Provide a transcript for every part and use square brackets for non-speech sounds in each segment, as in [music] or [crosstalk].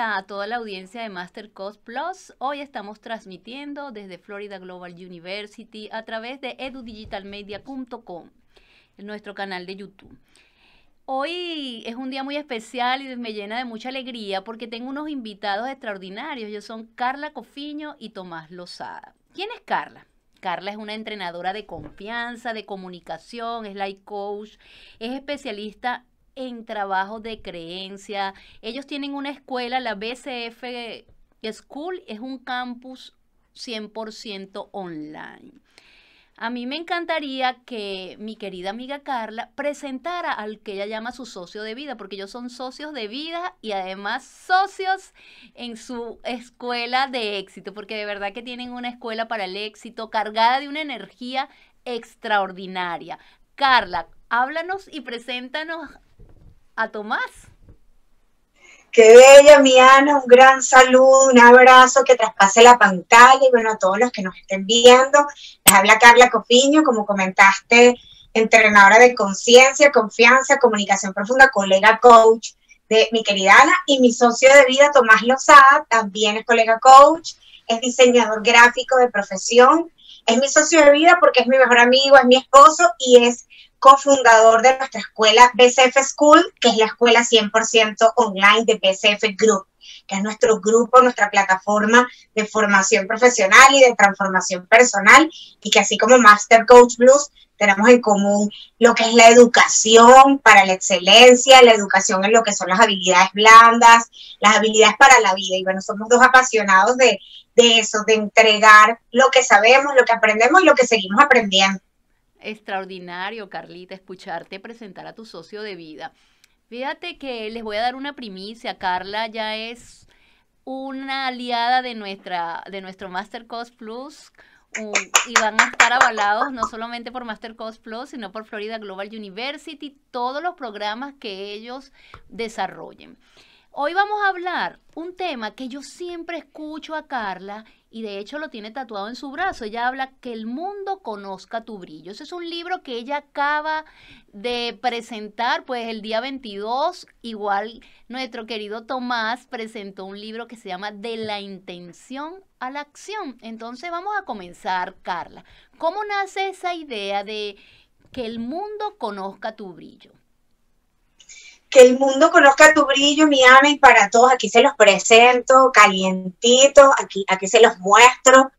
A toda la audiencia de Master Cost Plus. Hoy estamos transmitiendo desde Florida Global University a través de edudigitalmedia.com, nuestro canal de YouTube. Hoy es un día muy especial y me llena de mucha alegría porque tengo unos invitados extraordinarios. Ellos son Carla Cofiño y Tomás Lozada. ¿Quién es Carla? Carla es una entrenadora de confianza, de comunicación, es life coach, es especialista en trabajo de creencia. Ellos tienen una escuela, la BCF School, es un campus 100% online. A mí me encantaría que mi querida amiga Carla presentara al que ella llama su socio de vida, porque ellos son socios de vida y además socios en su escuela de éxito, porque de verdad que tienen una escuela para el éxito cargada de una energía extraordinaria. Carla, háblanos y preséntanos a Tomás. Qué bella, mi Ana, un gran saludo, un abrazo que traspase la pantalla y bueno, a todos los que nos estén viendo. Les habla Carla Cofiño, como comentaste, entrenadora de conciencia, confianza, comunicación profunda, colega coach de mi querida Ana y mi socio de vida, Tomás Lozada, también es colega coach, es diseñador gráfico de profesión, es mi socio de vida porque es mi mejor amigo, es mi esposo y es cofundador de nuestra escuela BCF School, que es la escuela 100% online de BCF Group, que es nuestro grupo, nuestra plataforma de formación profesional y de transformación personal, y que así como Master Coach Blues, tenemos en común lo que es la educación para la excelencia, la educación en lo que son las habilidades blandas, las habilidades para la vida. Y bueno, somos dos apasionados de, de eso, de entregar lo que sabemos, lo que aprendemos y lo que seguimos aprendiendo. Extraordinario, Carlita, escucharte presentar a tu socio de vida. Fíjate que les voy a dar una primicia. Carla ya es una aliada de, nuestra, de nuestro Master Cost Plus y van a estar avalados no solamente por Master Cost Plus, sino por Florida Global University, todos los programas que ellos desarrollen. Hoy vamos a hablar un tema que yo siempre escucho a Carla y de hecho lo tiene tatuado en su brazo. Ella habla que el mundo conozca tu brillo. Ese es un libro que ella acaba de presentar pues el día 22. Igual nuestro querido Tomás presentó un libro que se llama De la intención a la acción. Entonces vamos a comenzar, Carla. ¿Cómo nace esa idea de que el mundo conozca tu brillo? Que el mundo conozca tu brillo, mi Ana, y para todos aquí se los presento, calientitos, aquí, aquí se los muestro.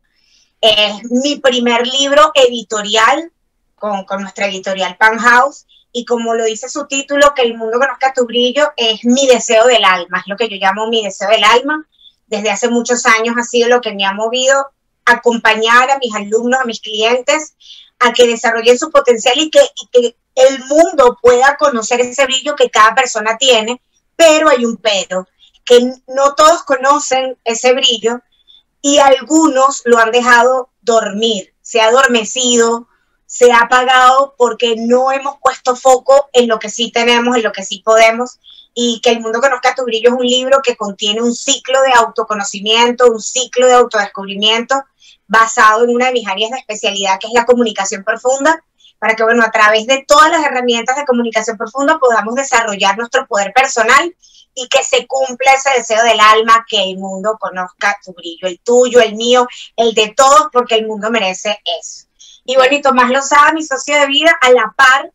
Es mi primer libro editorial con, con nuestra editorial Pan House, y como lo dice su título, que el mundo conozca tu brillo, es mi deseo del alma, es lo que yo llamo mi deseo del alma. Desde hace muchos años ha sido lo que me ha movido acompañar a mis alumnos, a mis clientes, a que desarrollen su potencial y que, el mundo pueda conocer ese brillo que cada persona tiene, pero hay un pero, que no todos conocen ese brillo y algunos lo han dejado dormir, se ha adormecido, se ha apagado porque no hemos puesto foco en lo que sí tenemos, en lo que sí podemos y que el mundo conozca tu brillo es un libro que contiene un ciclo de autoconocimiento, un ciclo de autodescubrimiento basado en una de mis áreas de especialidad que es la comunicación profunda para que, bueno, a través de todas las herramientas de comunicación profunda podamos desarrollar nuestro poder personal y que se cumpla ese deseo del alma, que el mundo conozca tu brillo, el tuyo, el mío, el de todos, porque el mundo merece eso. Y bueno, y Tomás Lozada, mi socio de vida, a la par,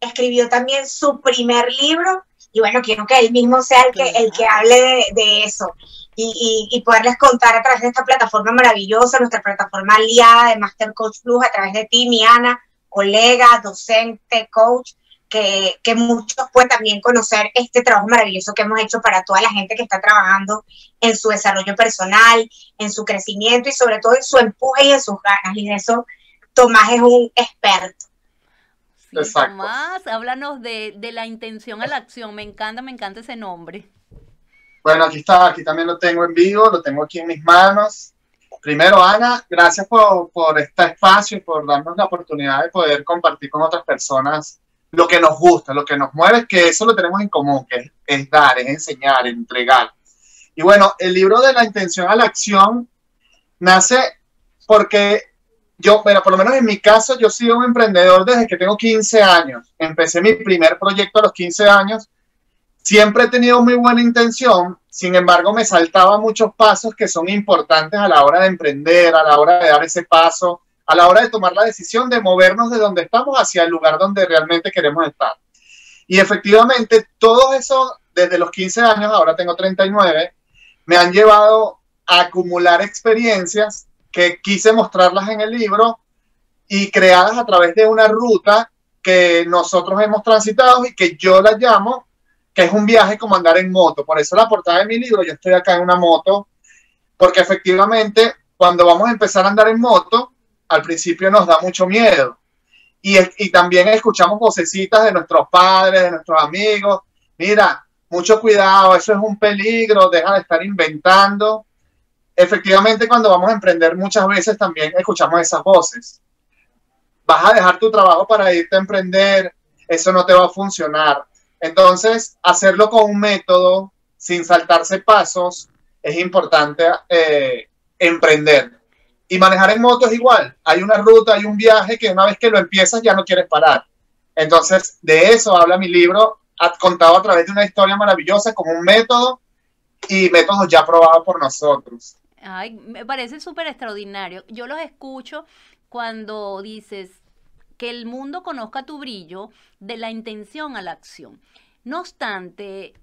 escribió también su primer libro, y bueno, quiero que él mismo sea el que, el que hable de, eso. Y, y, poderles contar a través de esta plataforma maravillosa, nuestra plataforma aliada de Master Coach Plus, a través de ti, mi Ana, colega, docente, coach, que, que, muchos pueden también conocer este trabajo maravilloso que hemos hecho para toda la gente que está trabajando en su desarrollo personal, en su crecimiento y sobre todo en su empuje y en sus ganas. Y en eso Tomás es un experto. Tomás, háblanos de, de la intención a la acción. Me encanta, me encanta ese nombre. Bueno, aquí está, aquí también lo tengo en vivo, lo tengo aquí en mis manos. Primero, Ana, gracias por, por este espacio y por darnos la oportunidad de poder compartir con otras personas lo que nos gusta, lo que nos mueve, que eso lo tenemos en común, que es, dar, es enseñar, es entregar. Y bueno, el libro de la intención a la acción nace porque yo, bueno, por lo menos en mi caso, yo soy un emprendedor desde que tengo 15 años. Empecé mi primer proyecto a los 15 años siempre he tenido muy buena intención, sin embargo me saltaba muchos pasos que son importantes a la hora de emprender, a la hora de dar ese paso, a la hora de tomar la decisión de movernos de donde estamos hacia el lugar donde realmente queremos estar. Y efectivamente, todo eso, desde los 15 años, ahora tengo 39, me han llevado a acumular experiencias que quise mostrarlas en el libro y creadas a través de una ruta que nosotros hemos transitado y que yo la llamo, que es un viaje como andar en moto. Por eso la portada de mi libro, yo estoy acá en una moto, porque efectivamente cuando vamos a empezar a andar en moto, al principio nos da mucho miedo. Y, y también escuchamos vocecitas de nuestros padres, de nuestros amigos. Mira, mucho cuidado, eso es un peligro, deja de estar inventando. Efectivamente, cuando vamos a emprender muchas veces también escuchamos esas voces. Vas a dejar tu trabajo para irte a emprender, eso no te va a funcionar. Entonces, hacerlo con un método, sin saltarse pasos, es importante eh, emprender. Y manejar en moto es igual. Hay una ruta, hay un viaje que una vez que lo empiezas ya no quieres parar. Entonces, de eso habla mi libro contado a través de una historia maravillosa con un método y métodos ya probados por nosotros. Ay, me parece súper extraordinario. Yo los escucho cuando dices que el mundo conozca tu brillo de la intención a la acción. No obstante,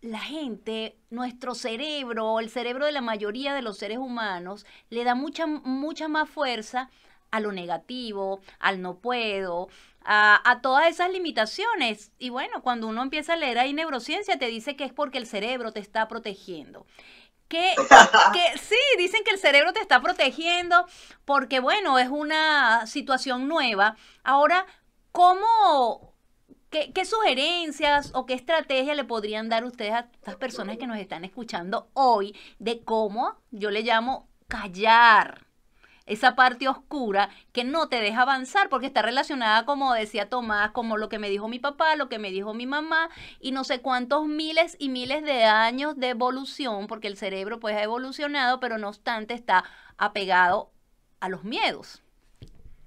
la gente, nuestro cerebro, el cerebro de la mayoría de los seres humanos, le da mucha, mucha más fuerza a lo negativo, al no puedo, a, todas esas limitaciones. Y bueno, cuando uno empieza a leer ahí neurociencia, te dice que es porque el cerebro te está protegiendo. Que, [laughs] que, sí, dicen que el cerebro te está protegiendo porque, bueno, es una situación nueva. Ahora, ¿cómo, qué, qué sugerencias o qué estrategia le podrían dar ustedes a estas personas que nos están escuchando hoy de cómo, yo le llamo, callar? Esa parte oscura que no te deja avanzar porque está relacionada, como decía Tomás, como lo que me dijo mi papá, lo que me dijo mi mamá y no sé cuántos miles y miles de años de evolución, porque el cerebro pues ha evolucionado, pero no obstante está apegado a los miedos.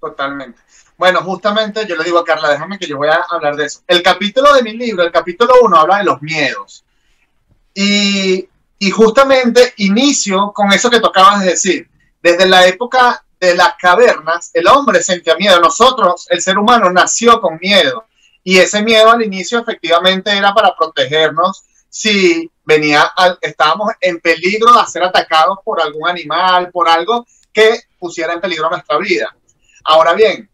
Totalmente. Bueno, justamente yo le digo a Carla, déjame que yo voy a hablar de eso. El capítulo de mi libro, el capítulo 1, habla de los miedos. Y, y justamente inicio con eso que tocabas de decir. Desde la época de las cavernas, el hombre sentía miedo. Nosotros, el ser humano, nació con miedo. Y ese miedo al inicio efectivamente era para protegernos si venía, estábamos en peligro de ser atacados por algún animal, por algo que pusiera en peligro nuestra vida. Ahora bien,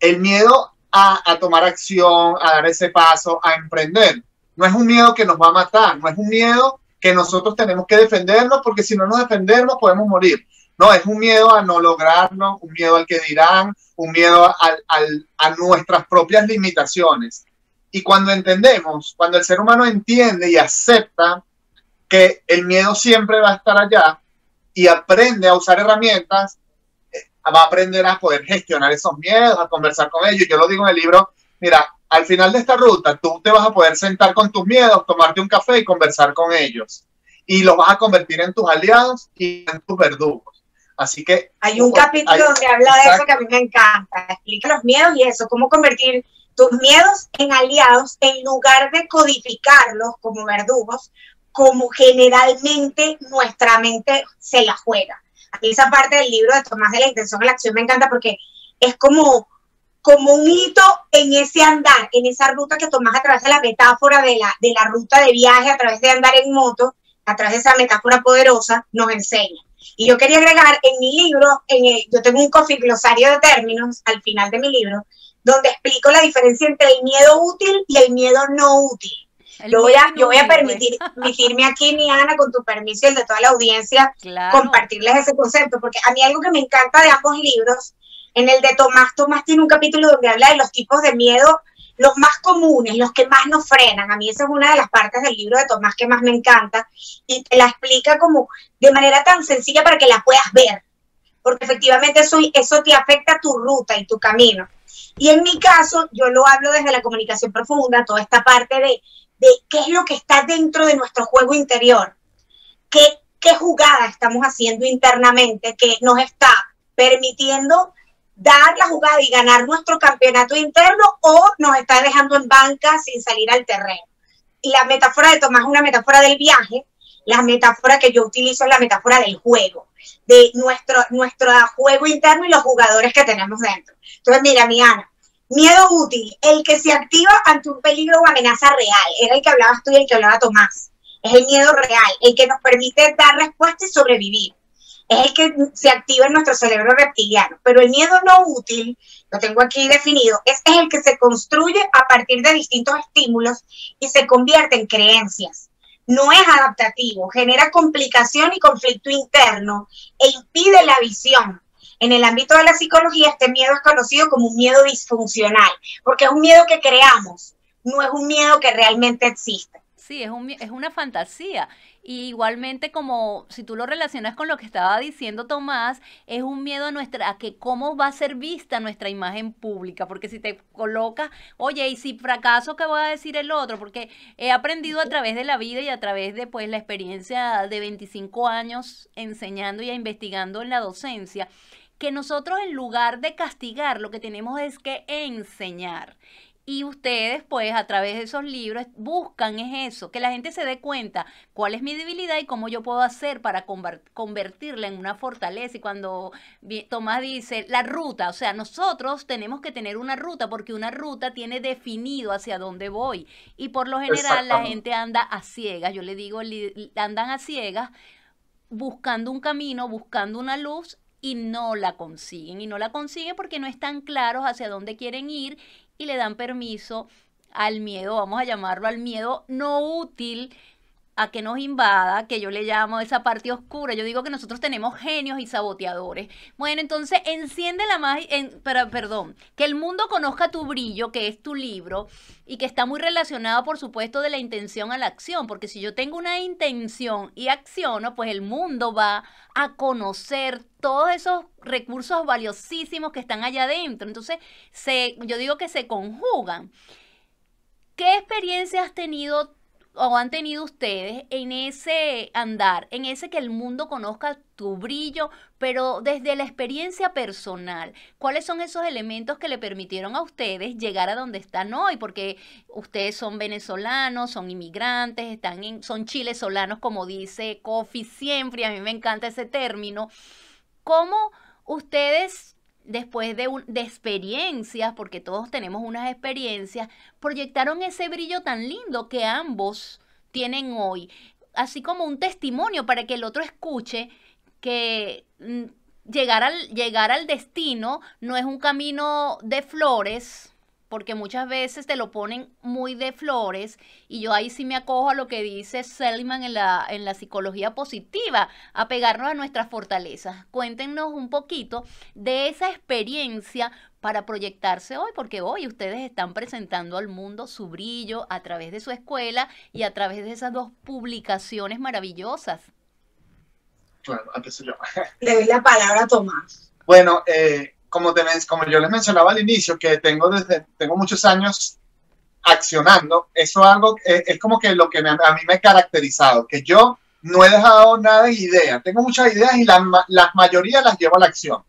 el miedo a, a, tomar acción, a dar ese paso, a emprender, no es un miedo que nos va a matar, no es un miedo que nosotros tenemos que defendernos porque si no nos defendemos podemos morir. No, es un miedo a no lograrlo, un miedo al que dirán, un miedo a nuestras propias limitaciones. Y cuando entendemos, cuando el ser humano entiende y acepta que el miedo siempre va a estar allá y aprende a usar herramientas, eh, va a aprender a poder gestionar esos miedos, a conversar con ellos. Yo lo digo en el libro, mira, al final de esta ruta tú te vas a poder sentar con tus miedos, tomarte un café y conversar con ellos. Y los vas a convertir en tus aliados y en tus verdugos. Así que... Hay un capítulo donde habla de eso que a mí me encanta. Explica los miedos y eso, cómo convertir tus miedos en aliados en lugar de codificarlos como verdugos, como generalmente nuestra mente se la juega. esa parte del libro de Tomás de la Intención a la Acción me encanta porque es como, como un hito en ese andar, en esa ruta que Tomás a través de la metáfora de la, de la ruta de viaje, a través de andar en moto, a través de esa metáfora poderosa, nos enseña. Y yo quería agregar en mi libro, en yo tengo un coffee glosario de términos al final de mi libro, donde explico la diferencia entre el miedo útil y el miedo no útil. Yo voy, a, yo voy a permitir, [laughs] permitirme aquí, mi Ana, con tu permiso y el de toda la audiencia, compartirles ese concepto, porque a mí algo que me encanta de ambos libros, en el de Tomás, Tomás tiene un capítulo donde habla de los tipos de miedo los más comunes, los que más nos frenan. A mí esa es una de las partes del libro de Tomás que más me encanta y te la explica como de manera tan sencilla para que la puedas ver, porque efectivamente eso, eso te afecta tu ruta y tu camino. Y en mi caso, yo lo hablo desde la comunicación profunda, toda esta parte de, de qué es lo que está dentro de nuestro juego interior, qué, qué jugada estamos haciendo internamente que nos está permitiendo dar la jugada y ganar nuestro campeonato interno o nos está dejando en banca sin salir al terreno. la metáfora de Tomás es una metáfora del viaje, la metáfora que yo utilizo es la metáfora del juego, de nuestro, nuestro juego interno y los jugadores que tenemos dentro. Entonces, mira, mi Ana, miedo útil, el que se activa ante un peligro o amenaza real, era el que hablabas tú y el que hablaba Tomás. Es el miedo real, el que nos permite dar respuesta y sobrevivir. Es el que se activa en nuestro cerebro reptiliano. Pero el miedo no útil, lo tengo aquí definido, es, el que se construye a partir de distintos estímulos y se convierte en creencias no es adaptativo, genera complicación y conflicto interno e impide la visión. En el ámbito de la psicología, este miedo es conocido como un miedo disfuncional, porque es un miedo que creamos, no es un miedo que realmente existe. Sí, es, un, es una fantasía. Y igualmente como si tú lo relacionas con lo que estaba diciendo Tomás, es un miedo a nuestra a que cómo va a ser vista nuestra imagen pública, porque si te colocas, oye, y si fracaso, ¿qué voy a decir el otro? Porque he aprendido a través de la vida y a través de pues la experiencia de 25 años enseñando y investigando en la docencia, que nosotros en lugar de castigar, lo que tenemos es que enseñar. Y ustedes, pues, a través de esos libros, buscan es eso, que la gente se dé cuenta cuál es mi debilidad y cómo yo puedo hacer para convertirla en una fortaleza. Y cuando Tomás dice la ruta, o sea, nosotros tenemos que tener una ruta porque una ruta tiene definido hacia dónde voy. Y por lo general la gente anda a ciegas, yo le digo, andan a ciegas buscando un camino, buscando una luz y no la consiguen. Y no la consiguen porque no están claros hacia dónde quieren ir y le dan permiso al miedo, vamos a llamarlo al miedo no útil a que nos invada, que yo le llamo esa parte oscura. Yo digo que nosotros tenemos genios y saboteadores. Bueno, entonces enciende la magia, en, perdón, que el mundo conozca tu brillo, que es tu libro, y que está muy relacionado, por supuesto, de la intención a la acción, porque si yo tengo una intención y acciono, pues el mundo va a conocer todos esos recursos valiosísimos que están allá adentro. Entonces, se, yo digo que se conjugan. ¿Qué experiencia has tenido o han tenido ustedes en ese andar, en ese que el mundo conozca tu brillo, pero desde la experiencia personal, ¿cuáles son esos elementos que le permitieron a ustedes llegar a donde están hoy? Porque ustedes son venezolanos, son inmigrantes, están en, son chilesolanos, como dice Kofi siempre, a mí me encanta ese término. ¿Cómo ustedes después de, de, experiencias, porque todos tenemos unas experiencias, proyectaron ese brillo tan lindo que ambos tienen hoy, así como un testimonio para que el otro escuche que mm, llegar al, llegar al destino no es un camino de flores, porque muchas veces te lo ponen muy de flores y yo ahí sí me acojo a lo que dice Seligman en la, en la psicología positiva, a pegarnos a nuestras fortalezas. Cuéntenos un poquito de esa experiencia para proyectarse hoy, porque hoy ustedes están presentando al mundo su brillo a través de su escuela y a través de esas dos publicaciones maravillosas. Claro, antes yo. Le doy la palabra a Tomás. Bueno, eh, como, te, como yo les mencionaba al inicio, que tengo, desde, tengo muchos años accionando, eso algo, es, es como que lo que me, a mí me ha caracterizado, que yo no he dejado nada de idea. Tengo muchas ideas y la, la mayoría las llevo a la acción.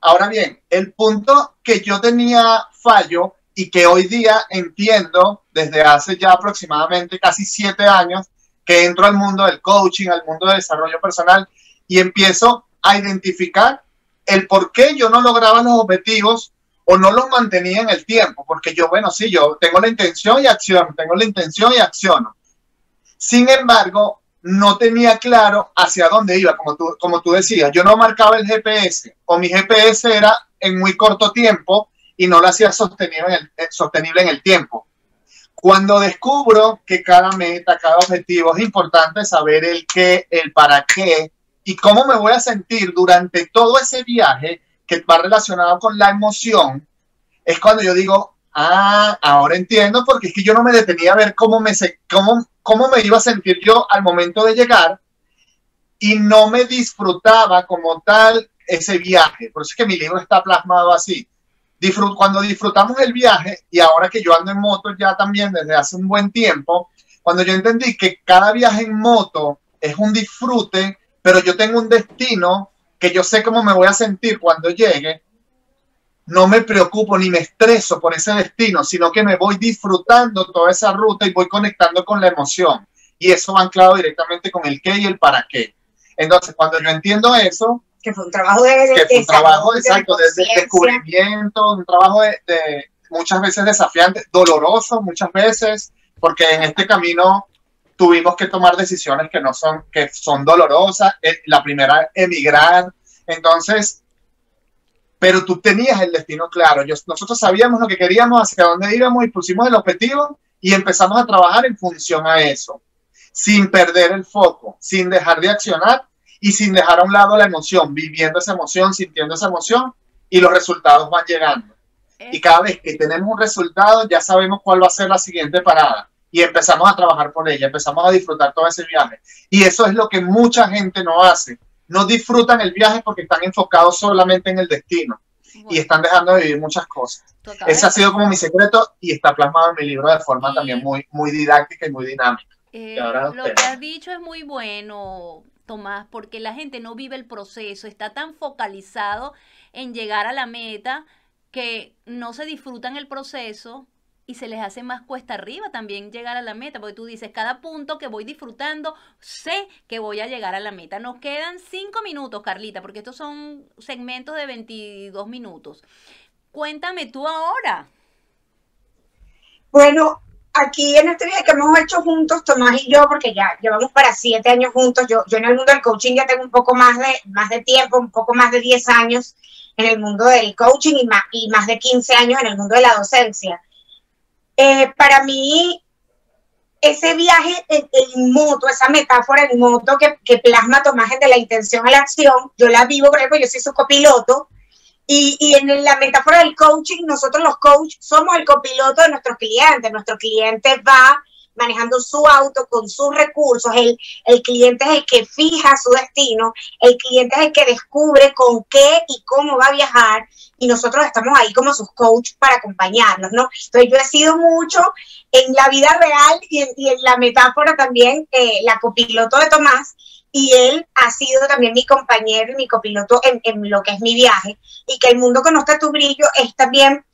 Ahora bien, el punto que yo tenía fallo y que hoy día entiendo desde hace ya aproximadamente casi siete años que entro al mundo del coaching, al mundo del desarrollo personal y empiezo a identificar el por qué yo no lograba los objetivos o no los mantenía en el tiempo, porque yo, bueno, sí, yo tengo la intención y acciono, tengo la intención y acciono. Sin embargo, no tenía claro hacia dónde iba, como tú, como tú decías, yo no marcaba el GPS o mi GPS era en muy corto tiempo y no lo hacía sostenible en el, eh, sostenible en el tiempo. Cuando descubro que cada meta, cada objetivo es importante saber el qué, el para qué, y cómo me voy a sentir durante todo ese viaje que va relacionado con la emoción, es cuando yo digo, ah, ahora entiendo, porque es que yo no me detenía a ver cómo me, cómo, cómo me iba a sentir yo al momento de llegar y no me disfrutaba como tal ese viaje. Por eso es que mi libro está plasmado así. Disfrut cuando disfrutamos el viaje, y ahora que yo ando en moto ya también desde hace un buen tiempo, cuando yo entendí que cada viaje en moto es un disfrute, pero yo tengo un destino que yo sé cómo me voy a sentir cuando llegue, no me preocupo ni me estreso por ese destino, sino que me voy disfrutando toda esa ruta y voy conectando con la emoción. Y eso va anclado directamente con el qué y el para qué. Entonces, cuando yo entiendo eso, que fue un trabajo de, que fue un trabajo exacto, de, descubrimiento, un trabajo de, de, muchas veces desafiante, doloroso muchas veces, porque en este camino tuvimos que tomar decisiones que no son, que son dolorosas. Eh, la primera, emigrar. Entonces, pero tú tenías el destino claro. Yo, nosotros sabíamos lo que queríamos, hacia dónde íbamos y pusimos el objetivo y empezamos a trabajar en función a eso, sin perder el foco, sin dejar de accionar y sin dejar a un lado la emoción, viviendo esa emoción, sintiendo esa emoción y los resultados van llegando. Y cada vez que tenemos un resultado, ya sabemos cuál va a ser la siguiente parada y empezamos a trabajar por ella, empezamos a disfrutar todo ese viaje. Y eso es lo que mucha gente no hace no disfrutan el viaje porque están enfocados solamente en el destino y están dejando de vivir muchas cosas. Ese ha sido como mi secreto y está plasmado en mi libro de forma también muy, muy didáctica y muy dinámica. Eh, lo que has dicho es muy bueno, Tomás, porque la gente no vive el proceso, está tan focalizado en llegar a la meta que no se disfrutan el proceso y se les hace más cuesta arriba también llegar a la meta, porque tú dices, cada punto que voy disfrutando, sé que voy a llegar a la meta. Nos quedan cinco minutos, Carlita, porque estos son segmentos de 22 minutos. Cuéntame tú ahora. Bueno, aquí en este viaje que hemos hecho juntos, Tomás y yo, porque ya llevamos para siete años juntos, yo, yo en el mundo del coaching ya tengo un poco más de, más de tiempo, un poco más de 10 años en el mundo del coaching y más, y más de 15 años en el mundo de la docencia. Eh, para mí, ese viaje en, moto, esa metáfora en moto que, que, plasma Tomás de la intención a la acción, yo la vivo, por ejemplo, yo soy su copiloto, y, y, en la metáfora del coaching, nosotros los coaches somos el copiloto de nuestros clientes, nuestro cliente va manejando su auto con sus recursos, el, el cliente es el que fija su destino, el cliente es el que descubre con qué y cómo va a viajar, y nosotros estamos ahí como sus coaches para acompañarlos, ¿no? Entonces yo he sido mucho en la vida real y en, la metáfora también eh, la copiloto de Tomás y él ha sido también mi compañero y mi copiloto en, en, lo que es mi viaje y que el mundo conozca tu brillo es también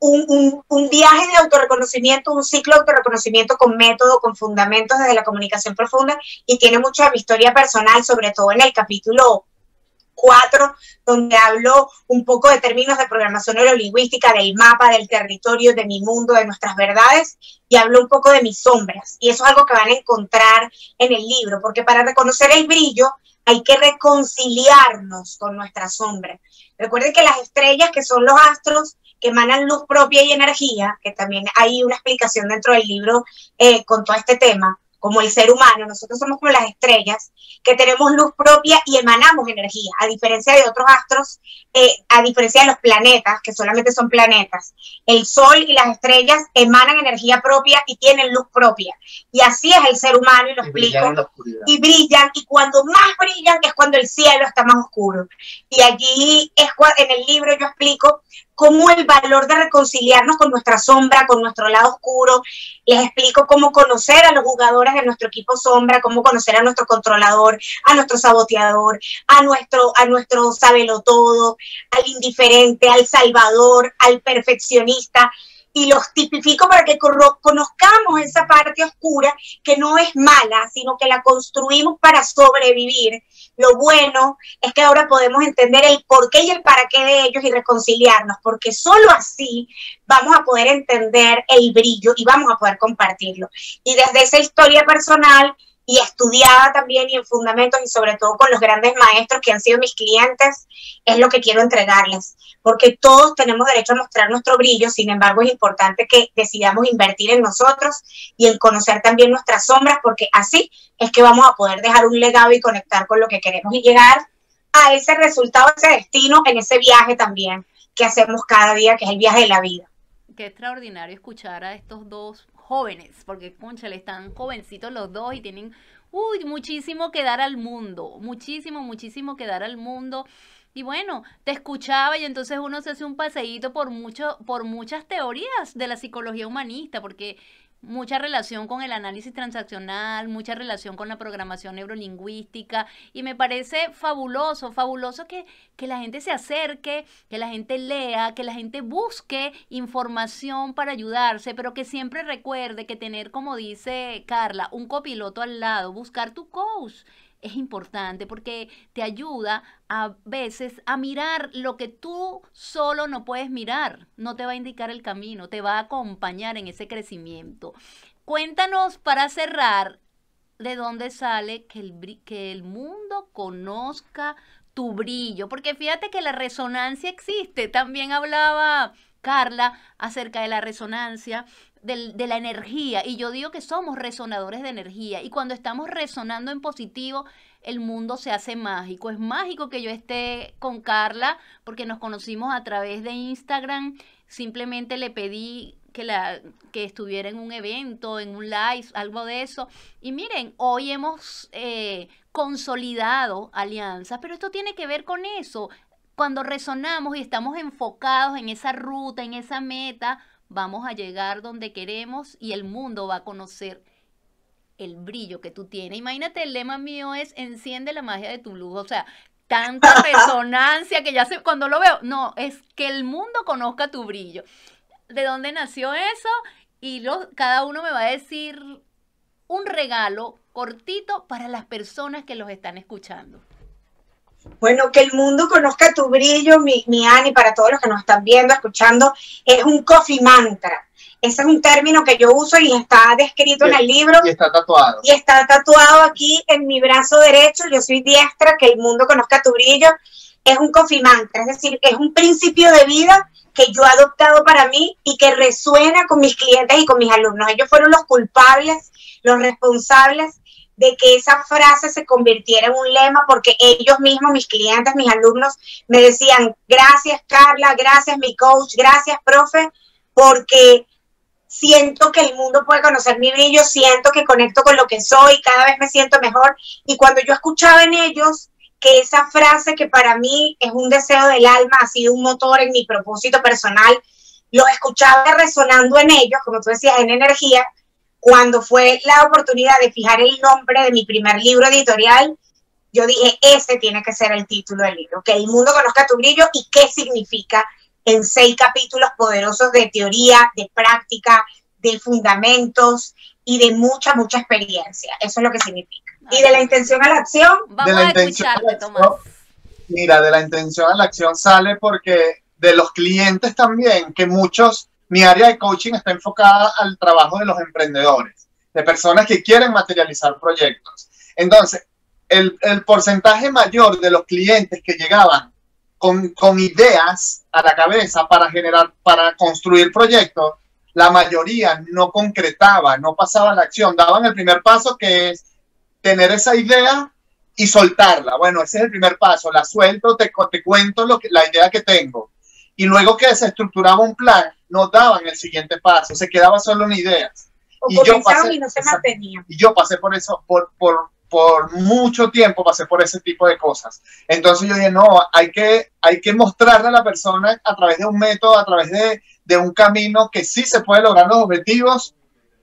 un, un, viaje de autorreconocimiento, un ciclo de autorreconocimiento con método, con fundamentos desde la comunicación profunda y tiene mucho de mi historia personal, sobre todo en el capítulo 4, donde hablo un poco de términos de programación neurolingüística, del mapa, del territorio, de mi mundo, de nuestras verdades, y hablo un poco de mis sombras. Y eso es algo que van a encontrar en el libro, porque para reconocer el brillo hay que reconciliarnos con nuestra sombra. Recuerden que las estrellas, que son los astros, que emanan luz propia y energía, que también hay una explicación dentro del libro eh, con todo este tema, como el ser humano, nosotros somos como las estrellas, que tenemos luz propia y emanamos energía, a diferencia de otros astros, eh, a diferencia de los planetas, que solamente son planetas. El Sol y las estrellas emanan energía propia y tienen luz propia. Y así es el ser humano, y lo explico. y brillan, y cuando más brillan es cuando el cielo está más oscuro. Y allí es en el libro yo explico cómo el valor de reconciliarnos con nuestra sombra, con nuestro lado oscuro. Les explico cómo conocer a los jugadores de nuestro equipo sombra, cómo conocer a nuestro controlador, a nuestro saboteador, a nuestro, a nuestro todo, al indiferente, al salvador, al perfeccionista y los tipifico para que conozcamos esa parte oscura que no es mala, sino que la construimos para sobrevivir. Lo bueno es que ahora podemos entender el por qué y el para qué de ellos y reconciliarnos, porque solo así vamos a poder entender el brillo y vamos a poder compartirlo. Y desde esa historia personal y estudiada también y en fundamentos y sobre todo con los grandes maestros que han sido mis clientes, es lo que quiero entregarles, porque todos tenemos derecho a mostrar nuestro brillo, sin embargo es importante que decidamos invertir en nosotros y en conocer también nuestras sombras, porque así es que vamos a poder dejar un legado y conectar con lo que queremos y llegar a ese resultado, ese destino, en ese viaje también que hacemos cada día, que es el viaje de la vida. Qué extraordinario escuchar a estos dos jóvenes, porque conchale, están jovencitos los dos y tienen uy, muchísimo que dar al mundo, muchísimo, muchísimo que dar al mundo. Y bueno, te escuchaba y entonces uno se hace un paseíto por mucho, por muchas teorías de la psicología humanista, porque mucha relación con el análisis transaccional, mucha relación con la programación neurolingüística y me parece fabuloso, fabuloso que, que la gente se acerque, que la gente lea, que la gente busque información para ayudarse, pero que siempre recuerde que tener, como dice Carla, un copiloto al lado, buscar tu coach es importante porque te ayuda a veces a mirar lo que tú solo no puedes mirar. No te va a indicar el camino, te va a acompañar en ese crecimiento. Cuéntanos para cerrar de dónde sale que el, que el mundo conozca tu brillo, porque fíjate que la resonancia existe. También hablaba Carla acerca de la resonancia de, la energía. Y yo digo que somos resonadores de energía. Y cuando estamos resonando en positivo, el mundo se hace mágico. Es mágico que yo esté con Carla porque nos conocimos a través de Instagram. Simplemente le pedí que, la, que estuviera en un evento, en un live, algo de eso. Y miren, hoy hemos eh, consolidado alianzas, pero esto tiene que ver con eso. Cuando resonamos y estamos enfocados en esa ruta, en esa meta, vamos a llegar donde queremos y el mundo va a conocer el brillo que tú tienes. Imagínate, el lema mío es enciende la magia de tu luz. O sea, tanta [laughs] resonancia que ya sé, cuando lo veo, no, es que el mundo conozca tu brillo. ¿De dónde nació eso? Y lo, cada uno me va a decir un regalo cortito para las personas que los están escuchando. Bueno, que el mundo conozca tu brillo, mi, mi Ani, para todos los que nos están viendo, escuchando, es un coffee mantra. Ese es un término que yo uso y está descrito en el libro. Y está tatuado. Y está tatuado aquí en mi brazo derecho. Yo soy diestra, que el mundo conozca tu brillo. Es un coffee mantra, es decir, es un principio de vida que yo he adoptado para mí y que resuena con mis clientes y con mis alumnos. Ellos fueron los culpables, los responsables de que esa frase se convirtiera en un lema porque ellos mismos, mis clientes, mis alumnos, me decían, gracias Carla, gracias mi coach, gracias profe, porque siento que el mundo puede conocer mi brillo, siento que conecto con lo que soy, cada vez me siento mejor. Y cuando yo escuchaba en ellos que esa frase que para mí es un deseo del alma, ha sido un motor en mi propósito personal, lo escuchaba resonando en ellos, como tú decías, en energía, cuando fue la oportunidad de fijar el nombre de mi primer libro editorial, yo dije, ese tiene que ser el título del libro, que el mundo conozca tu brillo y qué significa en seis capítulos poderosos de teoría, de práctica, de fundamentos y de mucha, mucha experiencia. Eso es lo que significa. y de la intención a la acción. Vamos a escucharte, Tomás. Mira, de la intención a la acción sale porque de los clientes también, que muchos mi área de coaching está enfocada al trabajo de los emprendedores, de personas que quieren materializar proyectos. Entonces, el, porcentaje mayor de los clientes que llegaban con, con, ideas a la cabeza para generar, para construir proyectos, la mayoría no concretaba, no pasaba la acción, daban el primer paso que es tener esa idea y soltarla. Bueno, ese es el primer paso, la suelto, te, te cuento lo que, la idea que tengo. Y luego que se estructuraba un plan, no daban el siguiente paso, se quedaba solo en ideas. y yo pasé, y no se. Y yo pasé por eso, por, por, por mucho tiempo pasé por ese tipo de cosas. Entonces yo dije, no, hay que, hay que mostrarle a la persona a través de un método, a través de, de un camino que sí se puede lograr los objetivos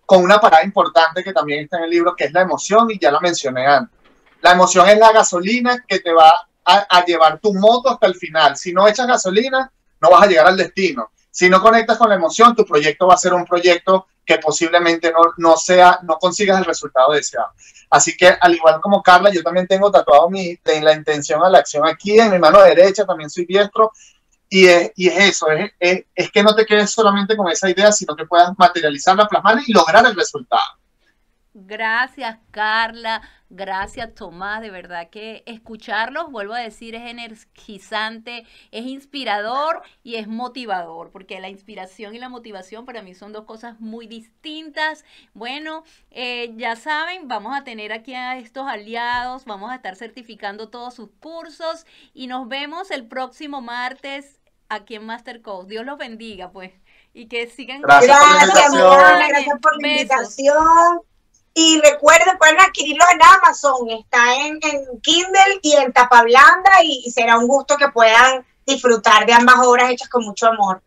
con una parada importante que también está en el libro, que es la emoción, y ya lo mencioné antes. La emoción es la gasolina que te va a, a llevar tu moto hasta el final. Si no echas gasolina, no vas a llegar al destino. Si no conectas con la emoción, tu proyecto va a ser un proyecto que posiblemente no, no sea, no consigas el resultado deseado. Así que al igual como Carla, yo también tengo tatuado mi, de la intención a la acción aquí en mi mano derecha, también soy diestro, y es, y es eso, es, es, es, que no te quedes solamente con esa idea, sino que puedas materializarla, plasmarla y lograr el resultado. Gracias, Carla. Gracias, Tomás. De verdad que escucharlos, vuelvo a decir, es energizante, es inspirador y es motivador, porque la inspiración y la motivación para mí son dos cosas muy distintas. Bueno, eh, ya saben, vamos a tener aquí a estos aliados, vamos a estar certificando todos sus cursos y nos vemos el próximo martes aquí en Master Coach. Dios los bendiga, pues, y que sigan. Gracias, gracias por la invitación. Y recuerden, pueden adquirirlo en Amazon, está en, Kindle y en tapa blanda y será un gusto que puedan disfrutar de ambas obras hechas con mucho amor.